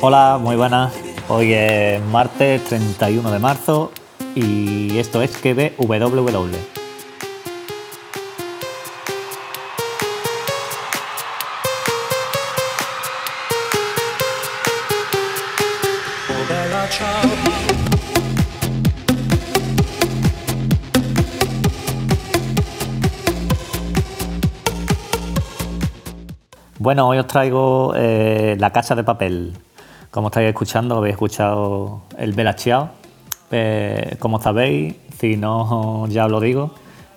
Hola, muy buenas. Hoy es martes 31 de marzo y esto es que Bueno, hoy os traigo eh, La Casa de Papel. Como estáis escuchando, habéis escuchado el Bella Ciao. Eh, como sabéis, si no ya os lo digo,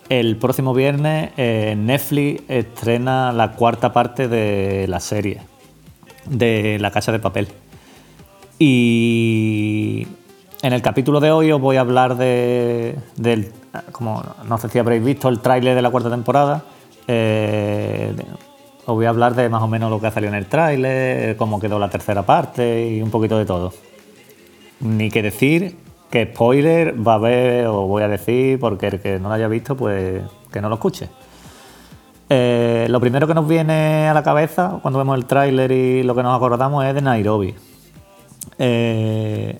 el próximo viernes eh, Netflix estrena la cuarta parte de la serie de La Casa de Papel. Y en el capítulo de hoy os voy a hablar de, del, como no sé si habréis visto el tráiler de la cuarta temporada. Os voy a hablar de más o menos lo que ha salido en el tráiler, cómo quedó la tercera parte y un poquito de todo. Ni que decir que spoiler va a haber, o voy a decir, porque el que no lo haya visto, pues que no lo escuche. Eh, lo primero que nos viene a la cabeza cuando vemos el tráiler y lo que nos acordamos es de Nairobi. Eh,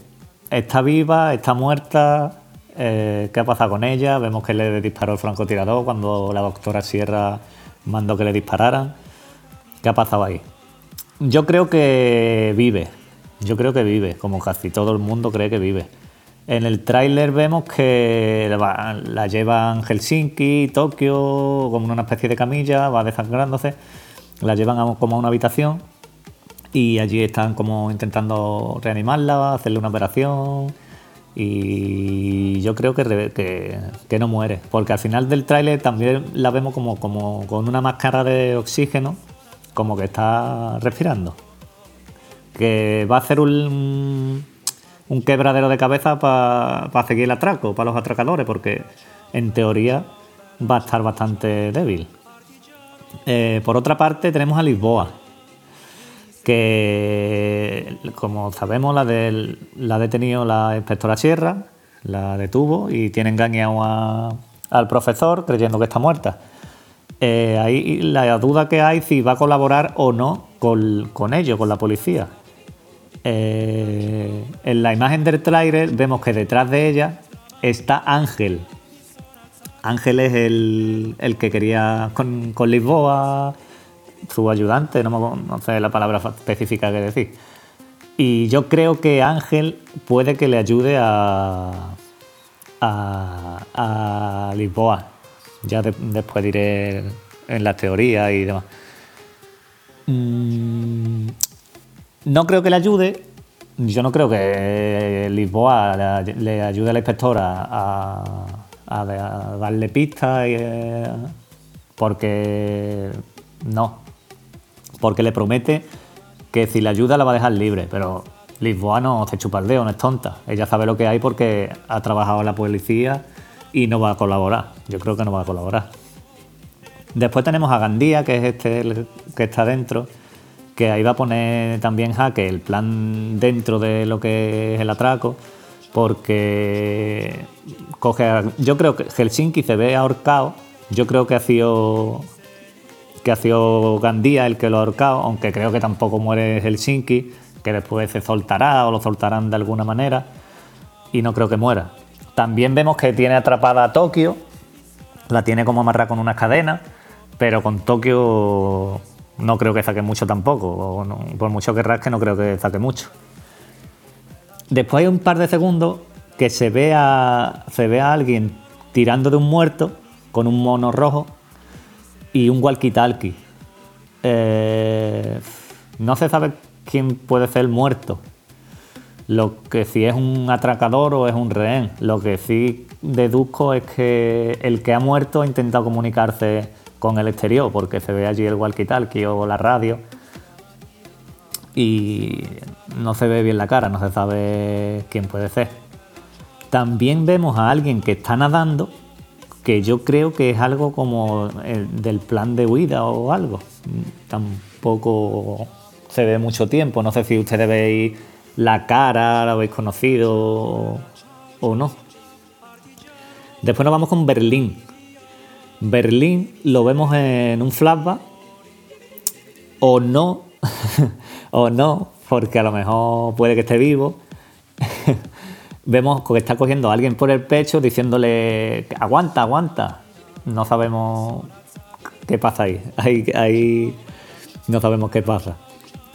está viva, está muerta. eh, ¿Qué ha pasado con ella? Vemos que le disparó el francotirador cuando la doctora Sierra mandó que le dispararan. ¿Qué ha pasado ahí? Yo creo que vive. Yo creo que vive, como casi todo el mundo cree que vive. En el tráiler vemos que la, va- la llevan Helsinki, Tokio, como en una especie de camilla, va desangrándose. La llevan como a una habitación y allí están como intentando reanimarla, hacerle una operación y yo creo que, que, no muere, porque al final del tráiler también la vemos como con una máscara de oxígeno, como que está respirando. Que va a ser un, un quebradero de cabeza para seguir el atraco, para los atracadores, porque en teoría va a estar bastante débil. Eh, por otra parte tenemos a Lisboa, que como sabemos la, del- la ha detenido la inspectora Sierra, la detuvo y tiene engañado a- al profesor creyendo que está muerta. Eh, ahí la duda que hay si va a colaborar o no con, con ellos, con la policía. Eh, en la imagen del tráiler vemos que detrás de ella está Ángel. Ángel es el, el que quería con, con Lisboa, su ayudante, no, me- no sé la palabra específica que decir. Y yo creo que Ángel puede que le ayude a, a, a Lisboa. Ya de- después diré en la teoría y demás. Mm, no creo que le ayude. Yo no creo que Lisboa le, ayude a la inspectora a, darle pistas, eh, porque no. Porque le promete que si le ayuda la va a dejar libre, pero Lisboa no se chupa el dedo, no es tonta. Ella sabe lo que hay porque ha trabajado en la policía y no va a colaborar. Yo creo que no va a colaborar. Después tenemos a Gandía, que es este que está dentro, que ahí va a poner también jaque el plan dentro de lo que es el atraco, porque coge a- yo creo que Helsinki se ve ahorcado, yo creo que ha sido que ha sido Gandía el que lo ha ahorcado, aunque creo que tampoco muere Helsinki, que después se soltará o lo soltarán de alguna manera, y no creo que muera. También vemos que tiene atrapada a Tokio, la tiene como amarrada con unas cadenas, pero con Tokio no creo que saque mucho tampoco, por mucho que rasque no creo que saque mucho. Después hay un par de segundos que se ve a, se ve a alguien tirando de un muerto con un mono rojo y un walkie-talkie. Eh, no se sabe quién puede ser el muerto. Lo que si es un atracador o es un rehén. Lo que sí deduzco es que el que ha muerto ha intentado comunicarse con el exterior, porque se ve allí el walkie-talkie o la radio. Y no se ve bien la cara, no se sabe quién puede ser. También vemos a alguien que está nadando, que yo creo que es algo como el del plan de huida o algo. Tampoco se ve mucho tiempo, no sé si ustedes veis la cara, la habéis conocido o, no. Después nos vamos con Berlín. Berlín lo vemos en un flashback o no, o no, porque a lo mejor puede que esté vivo. vemos que está cogiendo a alguien por el pecho diciéndole aguanta, aguanta. No sabemos qué pasa ahí. ahí, ahí no sabemos qué pasa.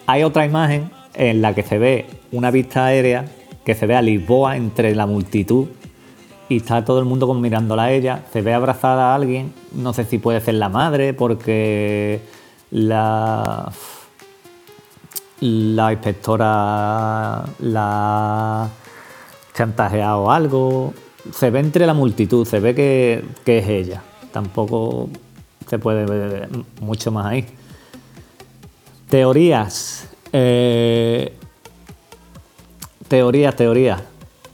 Hay otra imagen en la que se ve una vista aérea que se ve a Lisboa entre la multitud y está todo el mundo mirándola a ella. Se ve abrazada a alguien, no sé si puede ser la madre porque la, la inspectora la chantajeado algo. Se ve entre la multitud, se ve que, es ella. Tampoco se puede ver mucho más ahí. Teorías. Eh, teorías, teorías.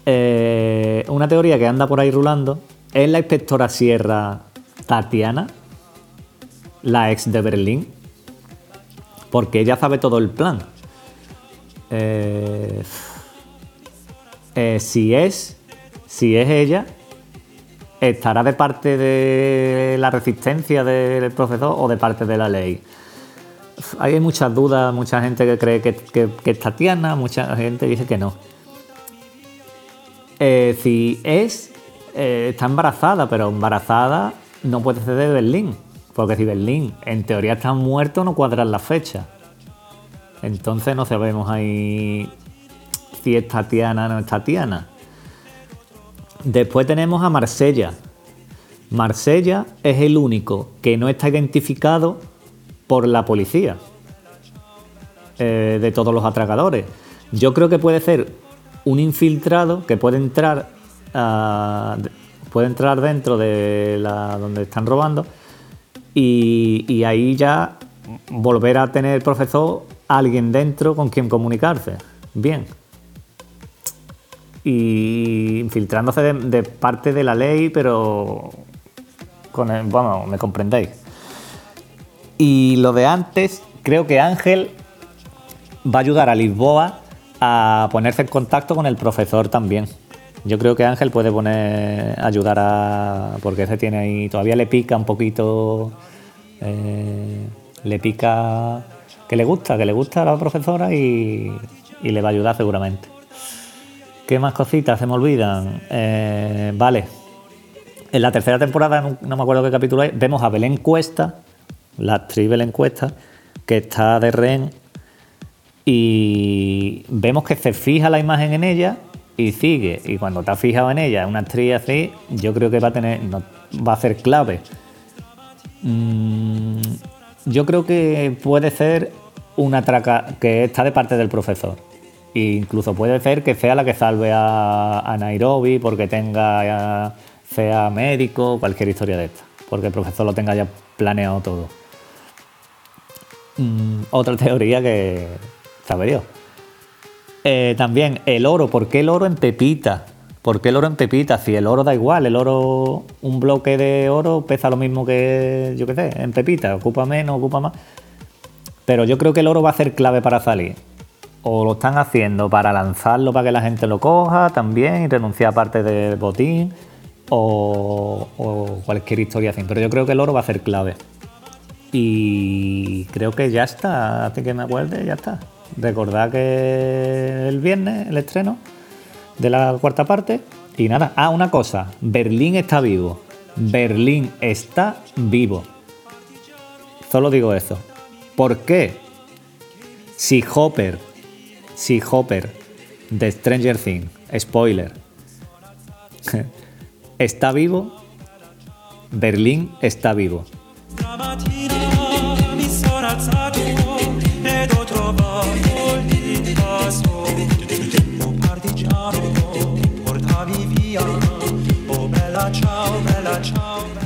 Eh, una teoría que anda por ahí rulando es la inspectora Sierra Tatiana, la ex de Berlín, porque ella sabe todo el plan. Eh, eh, si es, si es ella, estará de parte de la resistencia del profesor o de parte de la ley. Hay muchas dudas, mucha gente que cree que, es Tatiana, mucha gente dice que no. Eh, si es, eh, está embarazada, pero embarazada no puede ser de Berlín, porque si Berlín en teoría está muerto no cuadran las fechas. Entonces no sabemos ahí si es Tatiana o no es Tatiana. Después tenemos a Marsella. Marsella es el único que no está identificado por la policía eh, de todos los atracadores. Yo creo que puede ser un infiltrado que puede entrar, puede entrar dentro de la, donde están robando y, ahí ya volver a tener profesor alguien dentro con quien comunicarse. Bien y infiltrándose de, parte de la ley, pero con el, bueno, me comprendéis. Y lo de antes, creo que Ángel va a ayudar a Lisboa a ponerse en contacto con el profesor también. Yo creo que Ángel puede poner, ayudar a. porque ese tiene ahí. todavía le pica un poquito. Eh, le pica que le gusta, que le gusta a la profesora y, le va a ayudar seguramente. ¿Qué más cositas se me olvidan? Eh, vale. En la tercera temporada, no, me acuerdo qué capítulo es, vemos a Belén Cuesta, la actriz Belén Cuesta, que está de rehén y vemos que se fija la imagen en ella y sigue. Y cuando está fijado en ella, una actriz así, yo creo que va a tener, va a ser clave. Mm, yo creo que puede ser una traca que está de parte del profesor incluso puede ser que sea la que salve a, Nairobi porque tenga, sea médico, cualquier historia de esta. Porque el profesor lo tenga ya planeado todo. Mm, otra teoría que sabe Dios. Eh, también el oro, ¿por qué el oro en pepita? ¿Por qué el oro en pepita? Si el oro da igual, el oro, un bloque de oro pesa lo mismo que, yo qué sé, en pepita, ocupa menos, ocupa más. Pero yo creo que el oro va a ser clave para salir o lo están haciendo para lanzarlo para que la gente lo coja también y renunciar a parte del botín o, cualquier historia así. Pero yo creo que el oro va a ser clave. Y creo que ya está, hace que me acuerde, ya está. Recordad que el viernes el estreno de la cuarta parte. Y nada, ah, una cosa, Berlín está vivo. Berlín está vivo. Solo digo eso. ¿Por qué? Si Hopper si Hopper de Stranger Things, spoiler, está vivo, Berlín está vivo.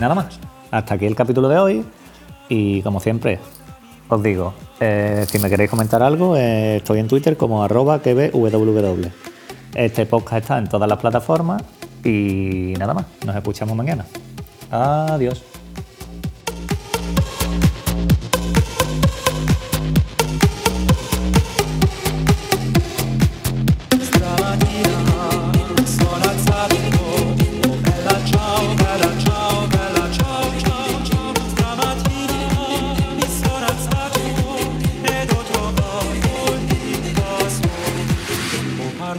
Nada más. Hasta aquí el capítulo de hoy y como siempre, os digo, eh, si me queréis comentar algo, eh, estoy en Twitter como arroba kbww. Este podcast está en todas las plataformas y nada más, nos escuchamos mañana. Adiós.